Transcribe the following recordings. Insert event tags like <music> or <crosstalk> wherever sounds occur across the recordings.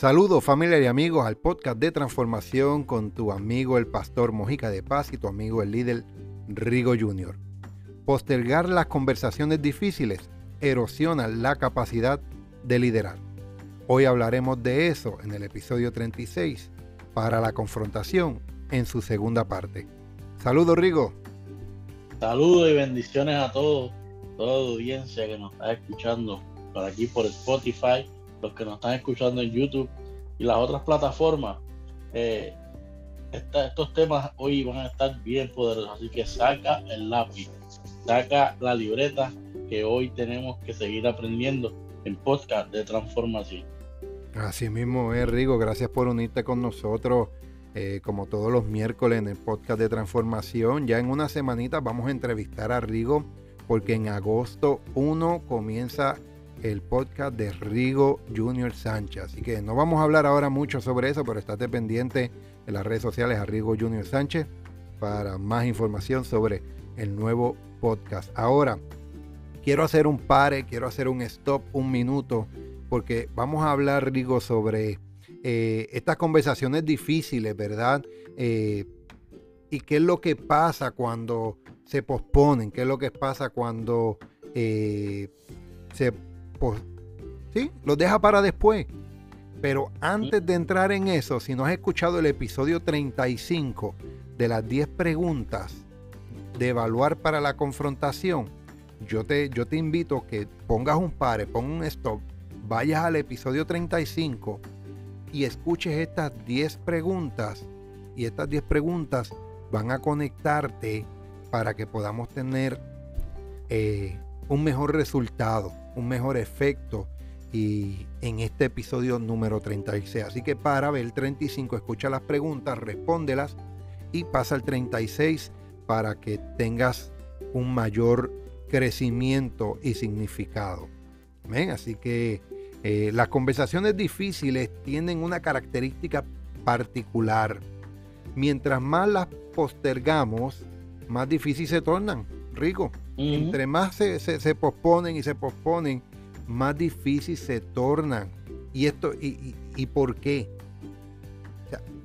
Saludos familia y amigos al podcast de transformación con tu amigo el pastor Mojica de Paz y tu amigo el líder Rigo Jr. Postergar las conversaciones difíciles erosiona la capacidad de liderar. Hoy hablaremos de eso en el episodio 36 para la confrontación en su segunda parte. Saludos Rigo. Saludos y bendiciones a todos, toda la audiencia que nos está escuchando por aquí por Spotify, los que nos están escuchando en YouTube y las otras plataformas. Eh, estos temas hoy van a estar bien poderosos, así que saca el lápiz, saca la libreta que hoy tenemos que seguir aprendiendo en podcast de transformación. Así mismo es, Rigo. Gracias por unirte con nosotros. Eh, como todos los miércoles en el podcast de transformación. Ya en una semanita vamos a entrevistar a Rigo porque en agosto 1 comienza el podcast de Rigo Junior Sánchez. Así que no vamos a hablar ahora mucho sobre eso, pero estate pendiente en las redes sociales a Rigo Junior Sánchez para más información sobre el nuevo podcast. Ahora, quiero hacer un pare, quiero hacer un stop, un minuto, porque vamos a hablar, Rigo, sobre eh, estas conversaciones difíciles, ¿verdad? Eh, y qué es lo que pasa cuando se posponen, qué es lo que pasa cuando eh, se... sí, los deja para después. Pero antes de entrar en eso, si no has escuchado el episodio 35 de las 10 preguntas de evaluar para la confrontación, yo te, yo te invito a que pongas un pare, pongas un stop, vayas al episodio 35 y escuches estas 10 preguntas. Y estas 10 preguntas van a conectarte para que podamos tener eh, un mejor resultado, un mejor efecto y en este episodio número 36. Así que para ver el 35, escucha las preguntas, respóndelas y pasa al 36 para que tengas un mayor crecimiento y significado. Así que eh, las conversaciones difíciles tienen una característica particular. Mientras más las postergamos, más difíciles se tornan, Rico. Entre más se, posponen y se posponen, más difícil se tornan. ¿Y esto y, por qué?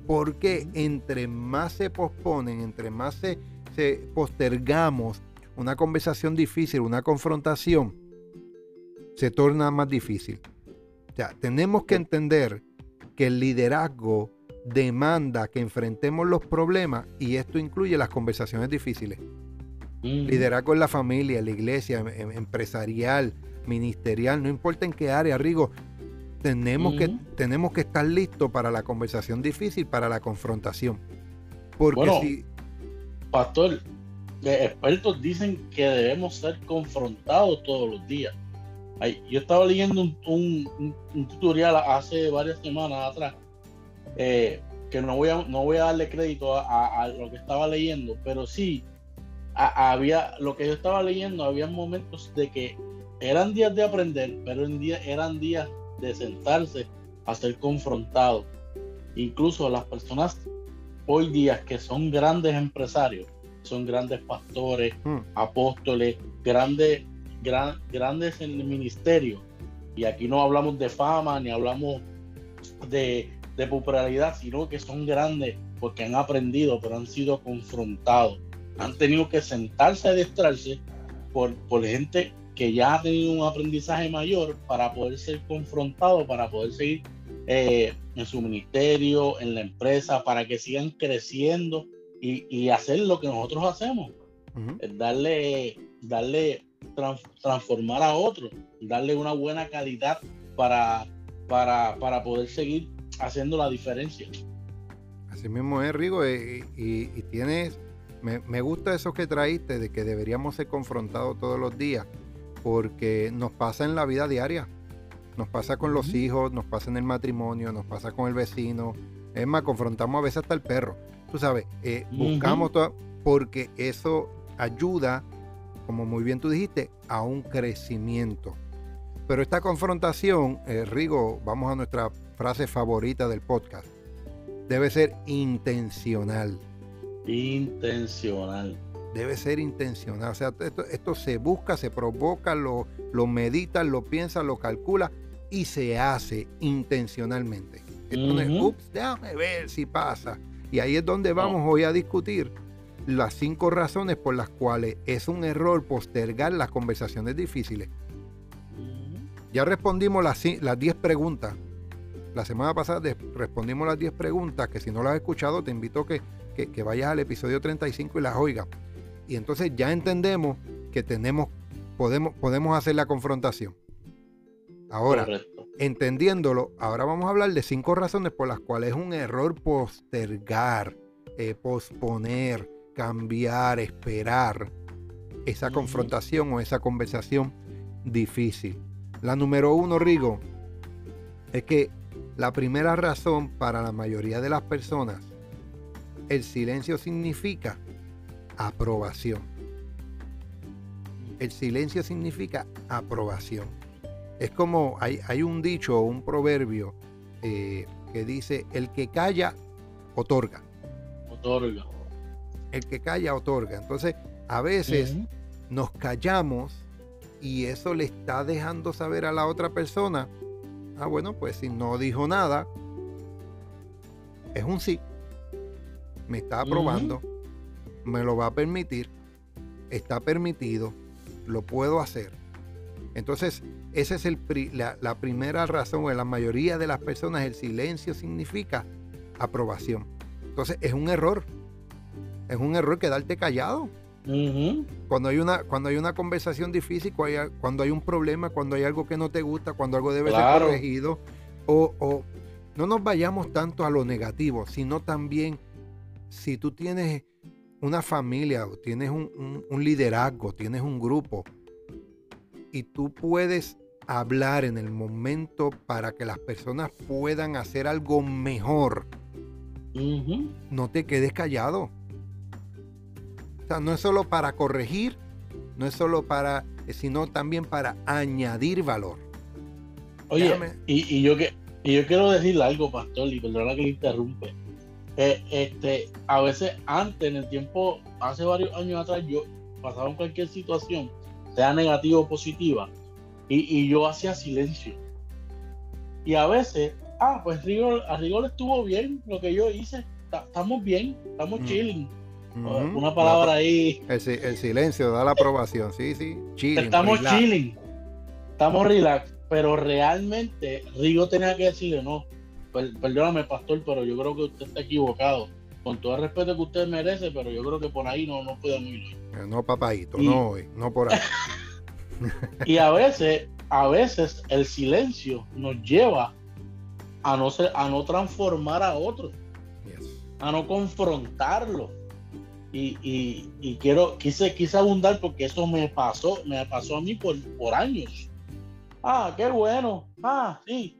porque entre más se posponen, entre más se, se postergamos una conversación difícil, una confrontación, se torna más difícil tenemos que entender que el liderazgo demanda que enfrentemos los problemas y esto incluye las conversaciones difíciles. Liderazgo en la familia, en la iglesia, em, em, empresarial, ministerial, no importa en qué área, Rigo, tenemos, que, tenemos que estar listos para la conversación difícil, para la confrontación. Porque si... Pastor, expertos dicen que debemos ser confrontados todos los días. Yo estaba leyendo un, tutorial hace varias semanas atrás, eh, que no voy, a, no voy a darle crédito a, lo que estaba leyendo, pero sí, había lo que yo estaba leyendo, había momentos de que eran días de aprender, pero en día, eran días de sentarse a ser confrontado. Incluso las personas hoy día que son grandes empresarios, son grandes pastores, hmm. apóstoles, grandes grandes en el ministerio. Y aquí no hablamos de fama ni hablamos de, popularidad, sino que son grandes porque han aprendido, pero han sido confrontados. Han tenido que sentarse a adiestrarse por, por gente que ya ha tenido un aprendizaje mayor para poder ser confrontado, para poder seguir eh, en su ministerio, en la empresa, para que sigan creciendo y, hacer lo que nosotros hacemos. Darle, darle transformar a otro, darle una buena calidad para, para, poder seguir haciendo la diferencia. Así mismo es, Rigo, eh, y, tienes, me, gusta eso que traíste, de que deberíamos ser confrontados todos los días, porque nos pasa en la vida diaria, nos pasa con los hijos, nos pasa en el matrimonio, nos pasa con el vecino, es más, confrontamos a veces hasta el perro, tú sabes, eh, buscamos todo, porque eso ayuda como muy bien tú dijiste, a un crecimiento. Pero esta confrontación, eh, Rigo, vamos a nuestra frase favorita del podcast, debe ser intencional. Intencional. Debe ser intencional. O sea, esto, se busca, se provoca, lo, lo medita, lo piensa, lo calcula y se hace intencionalmente. Esto no es, ups, déjame ver si pasa. Y ahí es donde vamos hoy a discutir las cinco razones por las cuales es un error postergar las conversaciones difíciles. Ya respondimos las, las 10 preguntas. La semana pasada respondimos las 10 preguntas que si no las has escuchado te invito a que, que, vayas al episodio 35 y las oigas. Y entonces ya entendemos que tenemos, podemos, podemos hacer la confrontación. Ahora, entendiéndolo, ahora vamos a hablar de cinco razones por las cuales es un error postergar, eh, posponer, cambiar, esperar esa confrontación o esa conversación difícil. La número uno, Rigo, es que la primera razón para la mayoría de las personas, el silencio significa aprobación. El silencio significa aprobación. Es como hay, hay un dicho o un proverbio eh, que dice, el que calla, otorga. Otorga. El que calla, otorga. Entonces, a veces nos callamos y eso le está dejando saber a la otra persona, ah, bueno, pues si no dijo nada, es un sí. Me está aprobando, me lo va a permitir, está permitido, lo puedo hacer. Entonces, esa es el, la, la, primera razón, en la mayoría de las personas el silencio significa aprobación. Entonces, es un error. Es un error quedarte callado. Cuando, hay una, cuando hay una conversación difícil, cuando hay, un problema, cuando hay algo que no te gusta, cuando algo debe ser corregido, o, no nos vayamos tanto a lo negativo, sino también si tú tienes una familia, o tienes un, un liderazgo, tienes un grupo, y tú puedes hablar en el momento para que las personas puedan hacer algo mejor. No te quedes callado. O sea, no es solo para corregir, no es solo para, sino también para añadir valor. Oye, y, yo que, yo quiero decirle algo, pastor, y perdona que le interrumpe. Eh, este, a veces antes, en el tiempo, hace varios años atrás, yo pasaba en cualquier situación sea negativa o positiva, y, yo hacía silencio. Y a veces, ah, pues Rigor, a Rigor estuvo bien lo que yo hice, estamos bien, estamos mm. chilling. Una palabra ahí. El, silencio da la aprobación, sí, sí, chilling. Estamos chilling, estamos relax, pero realmente Rigo tenía que decirle, no, perdóname pastor, pero yo creo que usted está equivocado con todo el respeto que usted merece, pero yo creo que por ahí no, no podemos ir. Eh, no, papadito, no no por ahí. <laughs> y a veces, a veces el silencio nos lleva a no ser, a no transformar a otros, a no confrontarlo. Y, y, quiero, quise, quise abundar porque eso me pasó, me pasó a mí por, por años. Ah, qué bueno. Ah, sí.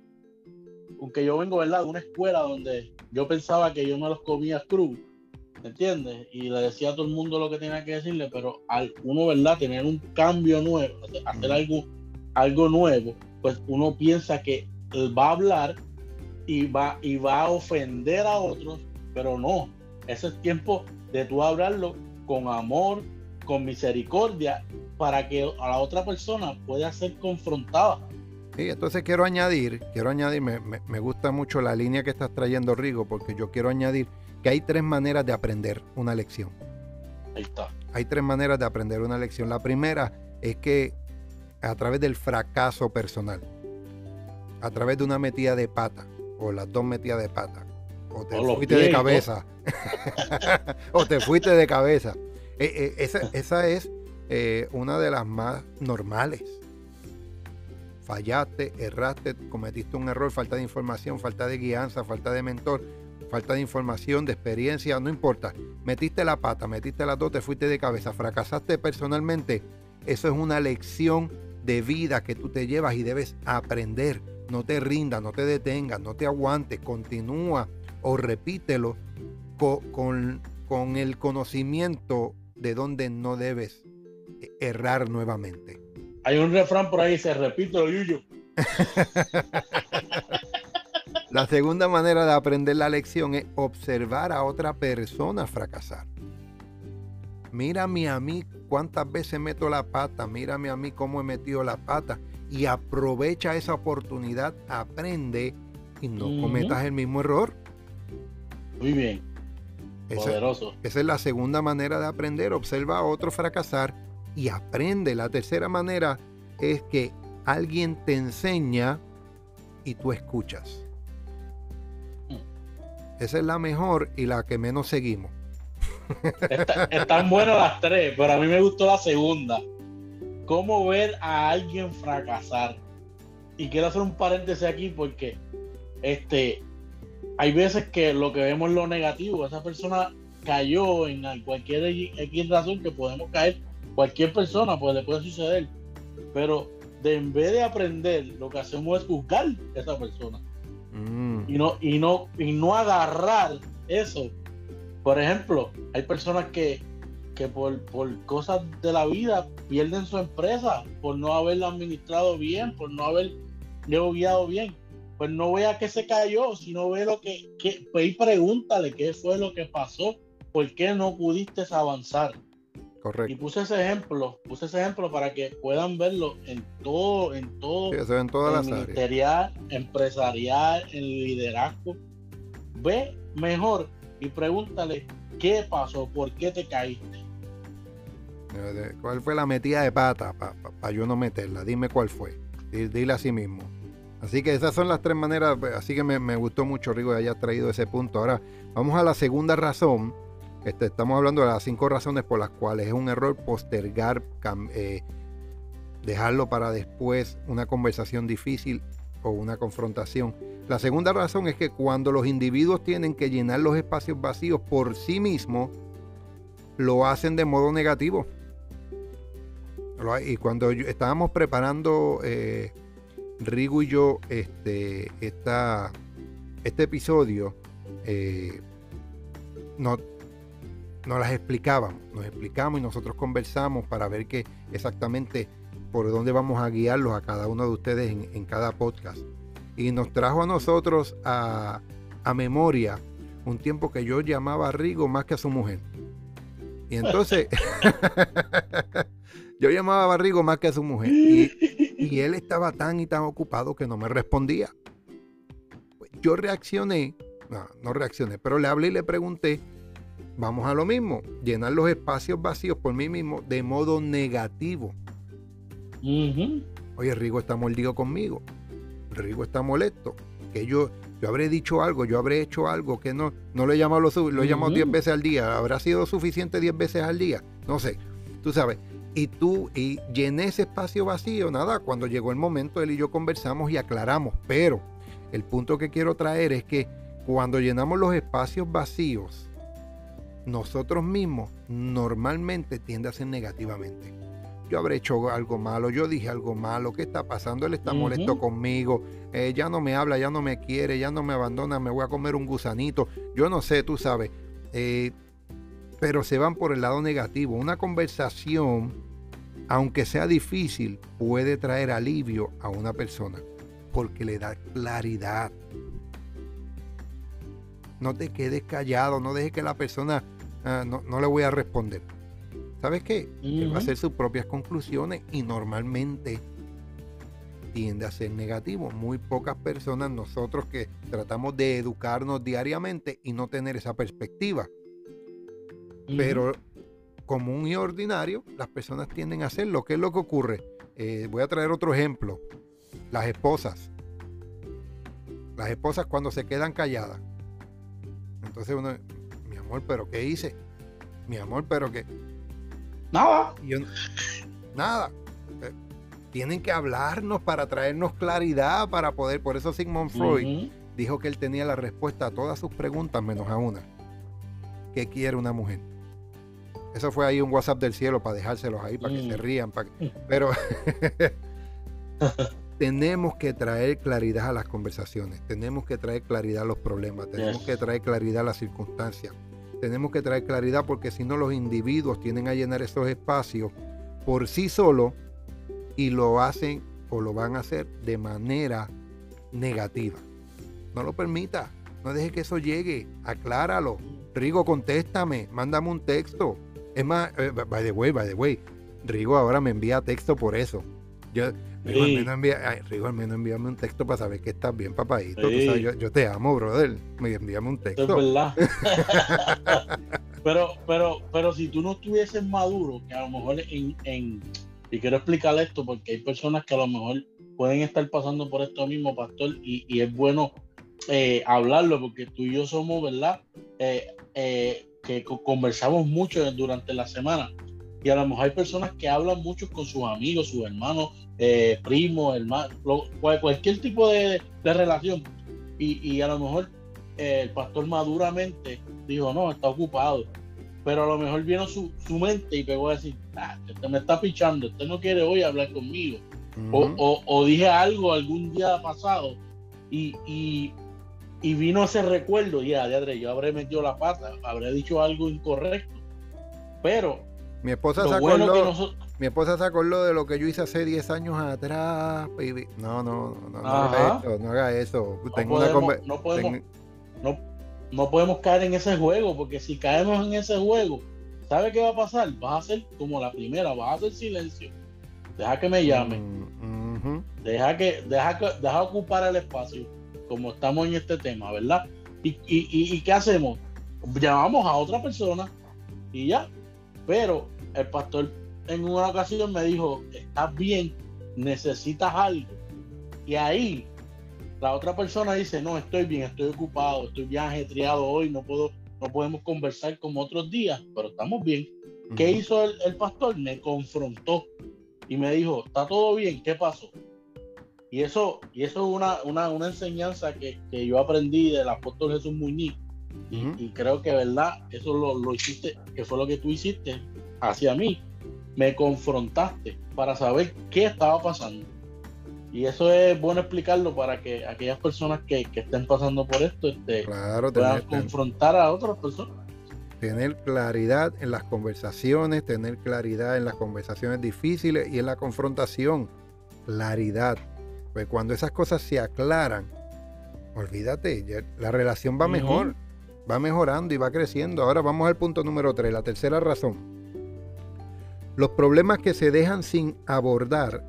Aunque yo vengo, ¿verdad? De una escuela donde yo pensaba que yo no los comía crudo, ¿entiendes? Y le decía a todo el mundo lo que tenía que decirle, pero al uno, ¿verdad? Tener un cambio nuevo, hacer algo, algo nuevo, pues uno piensa que él va a hablar y va, y va a ofender a otros, pero no, ese es tiempo de tú hablarlo con amor, con misericordia, para que a la otra persona pueda ser confrontada Sí, entonces quiero añadir, quiero añadir, me, gusta mucho la línea que estás trayendo, Rigo, porque yo quiero añadir que hay tres maneras de aprender una lección. Ahí está. Hay tres maneras de aprender una lección. La primera es que a través del fracaso personal, a través de una metida de pata, o las dos metidas de pata, o te fuiste de cabeza, <laughs> o te fuiste de cabeza. Eh, eh, esa, es eh, una de las más normales fallaste, erraste, cometiste un error, falta de información, falta de guianza, falta de mentor, falta de información, de experiencia, no importa. Metiste la pata, metiste las dos, te fuiste de cabeza, fracasaste personalmente. Eso es una lección de vida que tú te llevas y debes aprender. No te rindas, no te detengas, no te aguantes, continúa o repítelo con, con el conocimiento de dónde no debes errar nuevamente. Hay un refrán por ahí, se repite lo yuyo. <laughs> La segunda manera de aprender la lección es observar a otra persona fracasar. Mírame a mí cuántas veces meto la pata, mírame a mí cómo he metido la pata y aprovecha esa oportunidad, aprende y no cometas el mismo error. Muy bien. Poderoso. Esa es la segunda manera de aprender. Observa a otro fracasar y aprende. La tercera manera es que alguien te enseña y tú escuchas. Mm. Esa es la mejor y la que menos seguimos. están buenas las tres, pero a mí me gustó la segunda. ¿Cómo ver a alguien fracasar? Y quiero hacer un paréntesis aquí porque este, hay veces que lo que vemos es lo negativo. Esa persona cayó en cualquier X razón que podemos caer. Cualquier persona pues, le puede suceder. Pero de, en vez de aprender, lo que hacemos es juzgar a esa persona. Mm. Y, no, y, no, y no agarrar eso. Por ejemplo, hay personas que, que por, por cosas de la vida pierden su empresa, por no haberla administrado bien, por no haber guiado bien pues no vea que se cayó, sino ve lo que, que pues y pregúntale qué fue lo que pasó, por qué no pudiste avanzar. Correcto. Y puse ese ejemplo, puse ese ejemplo para que puedan verlo en todo, en todo, en todas las ministerial, empresarial, en liderazgo. Ve mejor y pregúntale qué pasó, por qué te caíste. ¿Cuál fue la metida de pata para yo no meterla? Dime cuál fue. Dile a sí mismo. Así que esas son las tres maneras. Así que me, gustó mucho, Rigo, que hayas traído ese punto. Ahora, vamos a la segunda razón. Este, estamos hablando de las cinco razones por las cuales es un error postergar, eh, dejarlo para después una conversación difícil o una confrontación. La segunda razón es que cuando los individuos tienen que llenar los espacios vacíos por sí mismos, lo hacen de modo negativo. Y cuando estábamos preparando eh, Rigo y yo, este, este episodio, eh, no, nos las explicábamos, nos explicamos y nosotros conversamos para ver que exactamente por dónde vamos a guiarlos a cada uno de ustedes en, cada podcast. Y nos trajo a nosotros a, a, memoria un tiempo que yo llamaba a Rigo más que a su mujer. Y entonces <laughs> yo llamaba a Rigo más que a su mujer. Y, él estaba tan y tan ocupado que no me respondía. Yo reaccioné, no, no reaccioné, pero le hablé y le pregunté, vamos a lo mismo, llenar los espacios vacíos por mí mismo de modo negativo. Oye, Rigo está mordido conmigo. Rigo está molesto. Que yo, yo habré dicho algo, yo habré hecho algo que no, no lo he llamado, lo he llamado 10 veces al día. ¿Habrá sido suficiente 10 veces al día? No sé. Tú sabes, y tú y llené ese espacio vacío, nada, cuando llegó el momento él y yo conversamos y aclaramos, pero el punto que quiero traer es que cuando llenamos los espacios vacíos, nosotros mismos normalmente tiende a ser negativamente. Yo habré hecho algo malo, yo dije algo malo, ¿qué está pasando? Él está molesto conmigo, eh, ya no me habla, ya no me quiere, ya no me abandona, me voy a comer un gusanito, yo no sé, tú sabes. Eh, pero se van por el lado negativo. Una conversación, aunque sea difícil, puede traer alivio a una persona porque le da claridad. No te quedes callado, no dejes que la persona ah, no, le voy a responder. ¿Sabes qué? va a hacer sus propias conclusiones y normalmente tiende a ser negativo. Muy pocas personas, nosotros que tratamos de educarnos diariamente y no tener esa perspectiva. Pero común y ordinario, las personas tienden a hacerlo. ¿Qué es lo que ocurre? Eh, voy a traer otro ejemplo. Las esposas. Las esposas cuando se quedan calladas. Entonces uno, amor, pero ¿qué hice? Mi amor, pero ¿qué? Nada. nada. Eh, tienen que hablarnos para traernos claridad, para poder. Por eso Sigmund Freud dijo que él tenía la respuesta a todas sus preguntas menos a una. ¿Qué quiere una mujer? Eso fue ahí un WhatsApp del cielo para dejárselos ahí, para que se mm. rían. Para Pero <laughs> tenemos que traer claridad a las conversaciones, tenemos que traer claridad a los problemas, tenemos que traer claridad a las circunstancias, tenemos que traer claridad porque si no los individuos tienen a llenar esos espacios por sí solos y lo hacen o lo van a hacer de manera negativa. No lo permita, no deje que eso llegue, acláralo. Rigo, contéstame, mándame un texto, es más, eh, by the way, by the way, Rigo ahora me envía texto por eso. Rigo, al menos envíame un texto para saber que estás bien, papadito. yo, te amo, brother. Envíame un texto. Es verdad. <laughs> pero, pero, pero si tú no estuvieses maduro, que a lo mejor en, en, y quiero explicar esto porque hay personas que a lo mejor pueden estar pasando por esto mismo, pastor, y, y es bueno eh, hablarlo porque tú y yo somos, ¿verdad? Eh, eh, que conversamos mucho durante la semana y a lo mejor hay personas que hablan mucho con sus amigos, sus hermanos, eh, primos, hermanos, cualquier tipo de, relación. Y, a lo mejor eh, el pastor maduramente dijo, no, está ocupado. Pero a lo mejor vino su, mente y pegó a decir, ah, este me está pichando, este no quiere hoy hablar conmigo. o, dije algo algún día pasado y, y, vino ese recuerdo, ya, de yo habré metido la pata, habré dicho algo incorrecto. Pero mi esposa, se acordó, mi esposa se acordó de lo que yo hice hace 10 años atrás. No, no, no, no, haga eso. No haga eso. No podemos, caer en ese juego, porque si caemos en ese juego, ¿sabe qué va a pasar? Vas a hacer como la primera, vas a hacer silencio. Deja que me llame. Mm, deja, que, deja, que, deja ocupar el espacio, como estamos en este tema, ¿verdad? ¿Y, y, y qué hacemos? Llamamos a otra persona y ya. Pero el pastor en una ocasión me dijo, estás bien, necesitas algo. Y ahí la otra persona dice, no, estoy bien, estoy ocupado, estoy bien ajetreado hoy, no puedo, no podemos conversar como otros días, pero estamos bien. ¿Qué hizo el, pastor? Me confrontó y me dijo, ¿está todo bien? ¿Qué pasó? Y eso, y eso es una, una, enseñanza que, yo aprendí del apóstol Jesús Muñiz. Y, creo que, ¿verdad? Eso lo, lo hiciste, que fue lo que tú hiciste hacia mí, me confrontaste para saber qué estaba pasando. Y eso es bueno explicarlo para que aquellas personas que, estén pasando por esto este, puedan confrontar a otras personas. Tener claridad en las conversaciones, tener claridad en las conversaciones difíciles y en la confrontación. Claridad. Pues cuando esas cosas se aclaran, olvídate, la relación va mejor, va mejorando y va creciendo. Ahora vamos al punto número 3, la tercera razón los problemas que se dejan sin abordar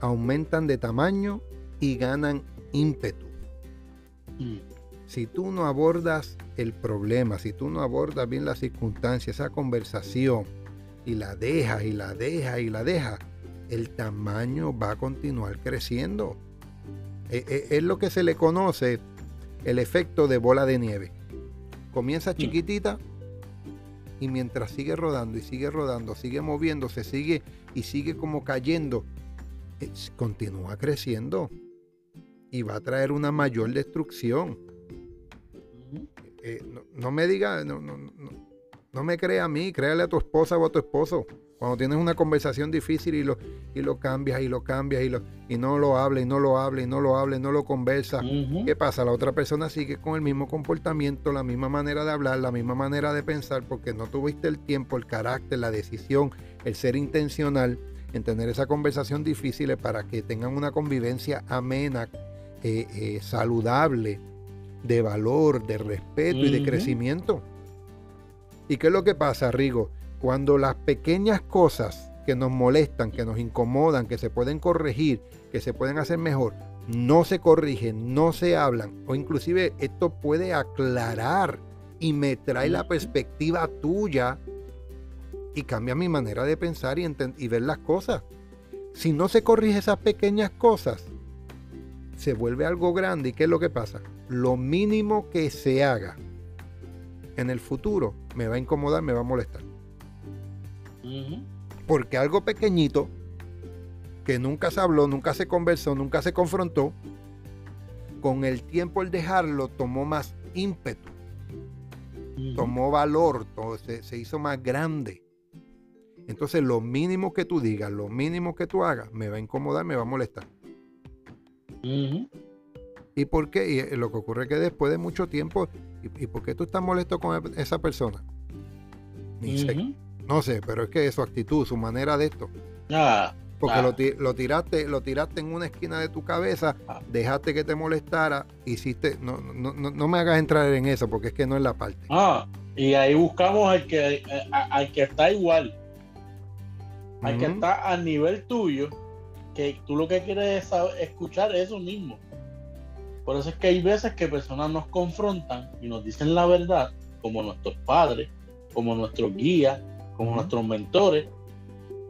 aumentan de tamaño y ganan ímpetu. Mm. Si tú no abordas el problema, si tú no abordas bien la circunstancia, esa conversación, y la dejas y la dejas y la dejas, el tamaño va a continuar creciendo. E, e, es, lo que se le conoce el efecto de bola de nieve. Comienza mm. chiquitita y mientras sigue rodando y sigue rodando, sigue moviéndose, sigue y sigue como cayendo, continúa creciendo y va a traer una mayor destrucción. Eh, no, me diga, no, no, no, me crea a mí, créale a tu esposa o a tu esposo. Cuando tienes una conversación difícil y lo, y lo cambias y lo cambias y, lo, y no lo habla y no lo habla y no lo habla y no lo conversa, ¿qué pasa? La otra persona sigue con el mismo comportamiento, la misma manera de hablar, la misma manera de pensar, porque no tuviste el tiempo, el carácter, la decisión, el ser intencional en tener esa conversación difícil para que tengan una convivencia amena, eh, eh, saludable, de valor, de respeto y de crecimiento. ¿Y qué es lo que pasa, Rigo? Cuando las pequeñas cosas que nos molestan, que nos incomodan, que se pueden corregir, que se pueden hacer mejor, no se corrigen, no se hablan, o inclusive esto puede aclarar y me trae la perspectiva tuya y cambia mi manera de pensar y, y ver las cosas. Si no se corrige esas pequeñas cosas, se vuelve algo grande. ¿Y qué es lo que pasa? Lo mínimo que se haga en el futuro me va a incomodar, me va a molestar. Porque algo pequeñito, que nunca se habló, nunca se conversó, nunca se confrontó, con el tiempo el dejarlo tomó más ímpetu, tomó valor, todo, se, hizo más grande. Entonces lo mínimo que tú digas, lo mínimo que tú hagas, me va a incomodar, me va a molestar. ¿Y por qué? Y eh, lo que ocurre es que después de mucho tiempo, ¿y, por qué tú estás molesto con esa persona? Ni sé. No sé, pero es que su actitud, su manera de esto. Ah, Porque Lo, lo, tiraste, lo tiraste en una esquina de tu cabeza, ah. dejaste que te molestara, hiciste, no, no, no, no, me hagas entrar en eso, porque es que no es la parte. Ah, y ahí buscamos al que, al que está igual, al que está a nivel tuyo, que tú lo que quieres es escuchar eso mismo. Por eso es que hay veces que personas nos confrontan y nos dicen la verdad, como nuestros padres, como nuestros guías, como nuestros mentores,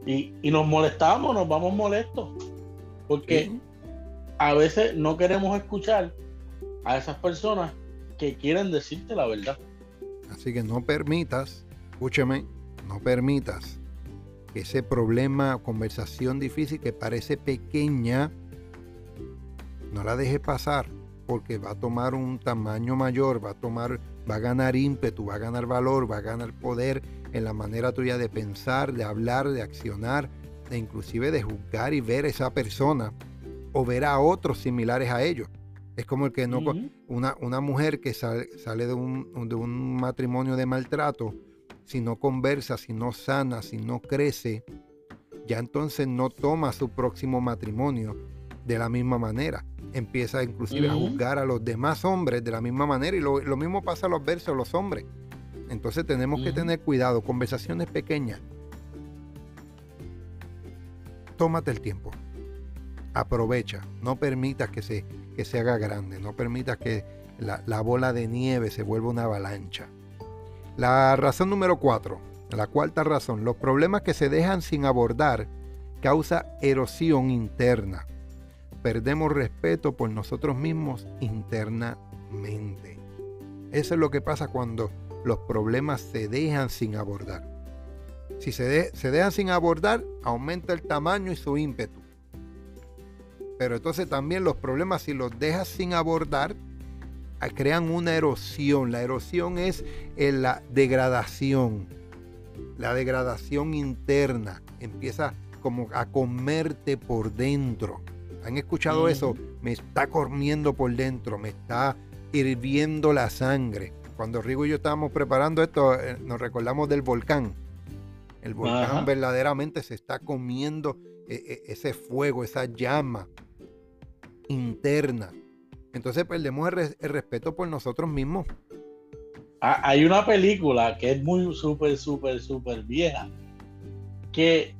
y, nos molestamos, nos vamos molestos, porque a veces no queremos escuchar a esas personas que quieren decirte la verdad. Así que no permitas, escúcheme, no permitas que ese problema, conversación difícil que parece pequeña, no la dejes pasar porque va a tomar un tamaño mayor, va a tomar, va a ganar ímpetu, va a ganar valor, va a ganar poder en la manera tuya de pensar, de hablar, de accionar, de inclusive de juzgar y ver a esa persona o ver a otros similares a ellos. Es como el que no, una, una mujer que sale, sale de, un, de un matrimonio de maltrato, si no conversa, si no sana, si no crece, ya entonces no toma su próximo matrimonio de la misma manera. Empieza inclusive a juzgar a los demás hombres de la misma manera y lo, mismo pasa a los versos, a los hombres. Entonces tenemos que tener cuidado, conversaciones pequeñas. Tómate el tiempo. Aprovecha. No permitas que se, que se haga grande. No permitas que la, la bola de nieve se vuelva una avalancha. La razón número cuatro. La cuarta razón. Los problemas que se dejan sin abordar causa erosión interna. Perdemos respeto por nosotros mismos internamente. Eso es lo que pasa cuando los problemas se dejan sin abordar. Si se, se dejan sin abordar, aumenta el tamaño y su ímpetu. Pero entonces también los problemas, si los dejas sin abordar, ah, crean una erosión. La erosión es eh, la degradación. La degradación interna empieza como a comerte por dentro. ¿Han escuchado eso? Me está comiendo por dentro, me está hirviendo la sangre cuando Rigo y yo estábamos preparando esto, eh, nos recordamos del volcán. El volcán verdaderamente se está comiendo eh, eh, ese fuego, esa llama interna. Entonces perdemos el, respeto por nosotros mismos. Ah, hay una película que es muy súper, súper, súper vieja. Que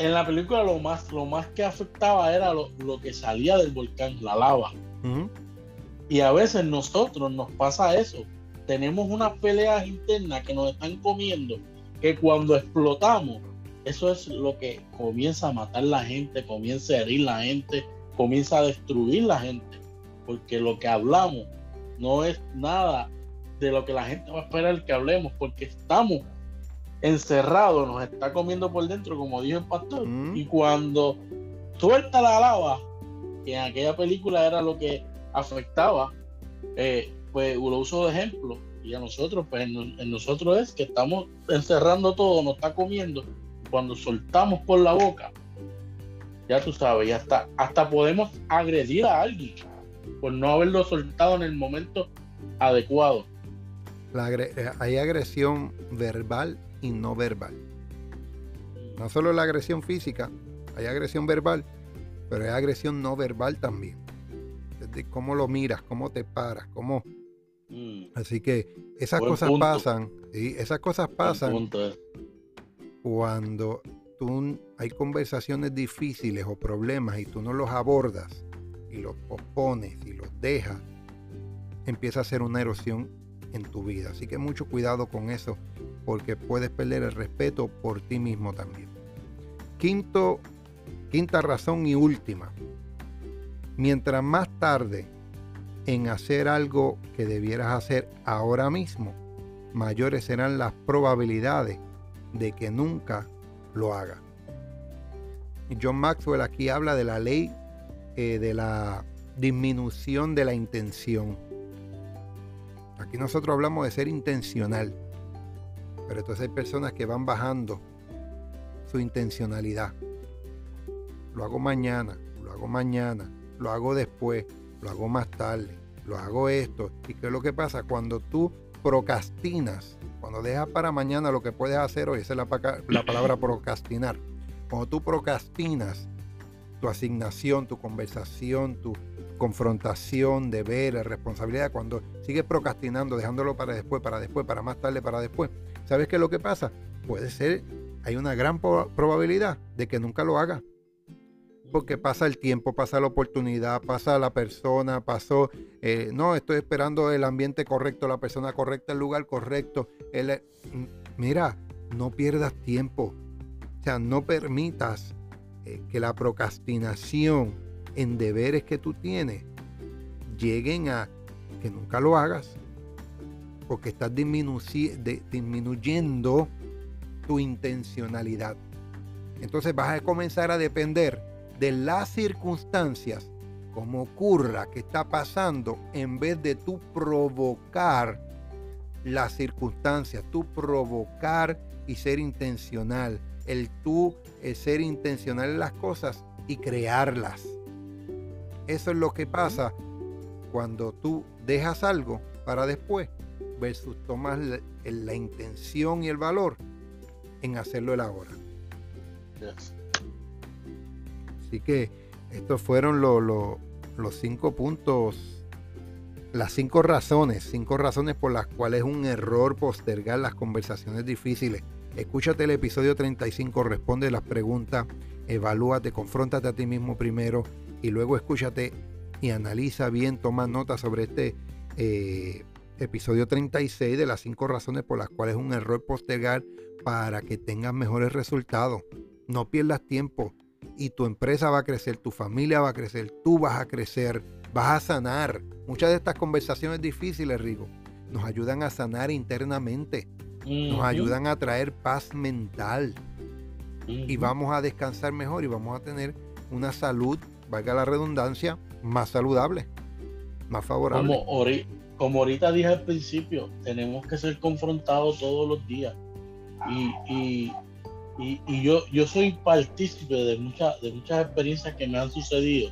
en la película lo más, lo más que afectaba era lo, que salía del volcán, la lava. Y a veces nosotros nos pasa eso. Tenemos unas peleas internas que nos están comiendo, que cuando explotamos, eso es lo que comienza a matar la gente, comienza a herir la gente, comienza a destruir la gente. Porque lo que hablamos no es nada de lo que la gente va a esperar que hablemos, porque estamos encerrados, nos está comiendo por dentro, como dijo el pastor. Mm. Y cuando suelta la lava, que en aquella película era lo que afectaba, eh, pues lo uso de ejemplo. Y a nosotros, pues en, nosotros es que estamos encerrando todo, nos está comiendo. Cuando soltamos por la boca, ya tú sabes, ya está. Hasta podemos agredir a alguien por no haberlo soltado en el momento adecuado. Eh, hay agresión verbal y no verbal. No solo la agresión física, hay agresión verbal, pero hay agresión no verbal también cómo lo miras, cómo te paras, cómo... Mm. Así que esas cosas pasan, ¿sí? esas cosas pasan cuando tú hay conversaciones difíciles o problemas y tú no los abordas y los pospones y los dejas, empieza a ser una erosión en tu vida. Así que mucho cuidado con eso porque puedes perder el respeto por ti mismo también. Quinto, quinta razón y última, Mientras más tarde en hacer algo que debieras hacer ahora mismo, mayores serán las probabilidades de que nunca lo haga. John Maxwell aquí habla de la ley eh, de la disminución de la intención. Aquí nosotros hablamos de ser intencional, pero entonces hay personas que van bajando su intencionalidad. Lo hago mañana, lo hago mañana, lo hago después, lo hago más tarde, lo hago esto. ¿Y qué es lo que pasa? Cuando tú procrastinas, cuando dejas para mañana lo que puedes hacer hoy, esa es la, la palabra <laughs> procrastinar. Cuando tú procrastinas tu asignación, tu conversación, tu confrontación, deber, responsabilidad, cuando sigues procrastinando, dejándolo para después, para después, para más tarde, para después, ¿sabes qué es lo que pasa? Puede ser, hay una gran probabilidad de que nunca lo hagas porque pasa el tiempo, pasa la oportunidad, pasa la persona, pasó, eh, no, estoy esperando el ambiente correcto, la persona correcta, el lugar correcto. Mm, mira, no pierdas tiempo. O sea, no permitas eh, que la procrastinación en deberes que tú tienes lleguen a que nunca lo hagas, porque estás disminuyendo tu intencionalidad. Entonces vas a comenzar a depender de las circunstancias, como ocurra que está pasando, en vez de tú provocar las circunstancias, tú provocar y ser intencional, el tú eh, ser intencional en las cosas y crearlas. Eso es lo que pasa cuando tú dejas algo para después versus tomas la, intención y el valor en hacerlo el ahora. Así que estos fueron los cinco puntos, las cinco razones, cinco razones por las cuales es un error postergar las conversaciones difíciles. Escúchate el episodio 35, responde las preguntas, evalúate, confróntate a ti mismo primero y luego escúchate y analiza bien, toma nota sobre este eh, episodio 36 de las cinco razones por las cuales es un error postergar para que tengas mejores resultados. No pierdas tiempo y tu empresa va a crecer, tu familia va a crecer, tú vas a crecer, vas a sanar. Muchas de estas conversaciones difíciles, Rigo, nos ayudan a sanar internamente, nos ayudan a traer paz mental y vamos a descansar mejor y vamos a tener una salud, valga la redundancia, más saludable, más favorable. Como, como ahorita dije al principio, tenemos que ser confrontados todos los días. y, y, yo, yo soy partícipe de, muchas de muchas experiencias que me han sucedido.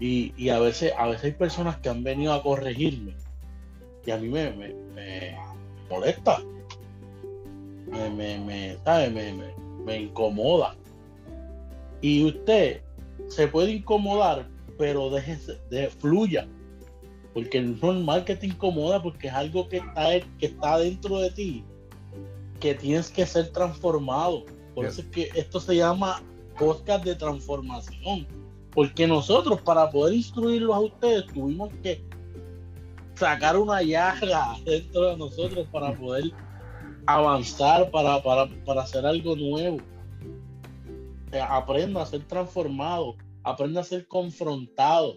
Y, a, veces, a veces hay personas que han venido a corregirme y a mí me, me, molesta. Me, me, me, me, incomoda. Y usted se puede incomodar, pero déjese, de, fluya. Porque es normal que te incomoda porque es algo que está, que está dentro de ti que tienes que ser transformado. Por eso es que esto se llama podcast de transformación. Porque nosotros, para poder instruirlos a ustedes, tuvimos que sacar una llaga <laughs> dentro de nosotros para poder avanzar, para, para, hacer algo nuevo. aprenda a ser transformado, aprenda a ser confrontado.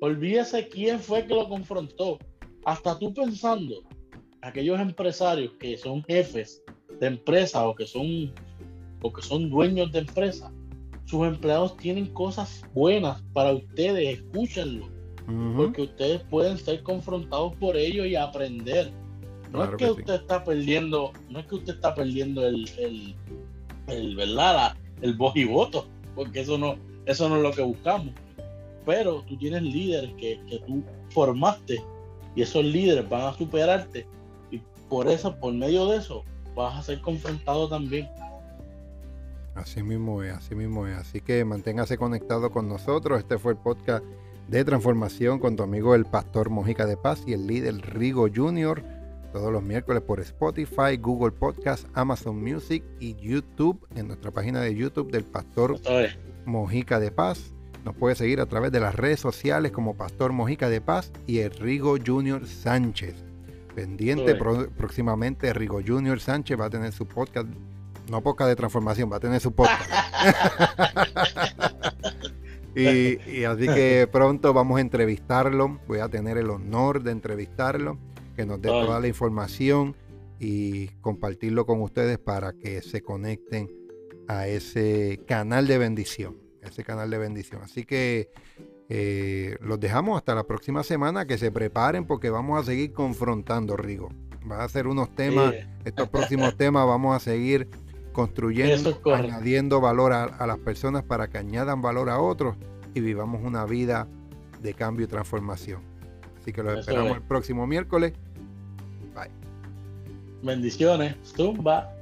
Olvídese quién fue que lo confrontó. Hasta tú pensando, aquellos empresarios que son jefes de empresa o que son o que son dueños de empresa, sus empleados tienen cosas buenas para ustedes, escúchenlo, porque ustedes pueden ser confrontados por ellos y aprender. No es que, usted está perdiendo, no es que usted está perdiendo el, el, el ¿verdad? el voz y voto, porque eso no, eso no es lo que buscamos. Pero tú tienes líderes que, que tú formaste y esos líderes van a superarte por eso, por medio de eso, vas a ser confrontado también. Así mismo es, así mismo es. Así que manténgase conectado con nosotros. Este fue el podcast de transformación con tu amigo el pastor Mojica de Paz y el líder Rigo Jr. Todos los miércoles por Spotify, Google Podcast, Amazon Music y YouTube en nuestra página de YouTube del pastor Mojica de Paz. Nos puede seguir a través de las redes sociales como Pastor Mojica de Paz y el Rigo Jr. Sánchez. Pendiente próximamente, Rigo Junior Sánchez va a tener su podcast, no podcast de transformación, va a tener su podcast. <laughs> y, así que pronto vamos a entrevistarlo, voy a tener el honor de entrevistarlo, que nos dé toda la información y compartirlo con ustedes para que se conecten a ese canal de bendición, ese canal de bendición. Así que eh, los dejamos hasta la próxima semana, que se preparen porque vamos a seguir confrontando, Rigo. Va a ser unos temas, estos próximos temas vamos a seguir construyendo, añadiendo valor a, las personas para que añadan valor a otros y vivamos una vida de cambio y transformación. Así que los esperamos el próximo miércoles. Bye. Bendiciones. Zumba.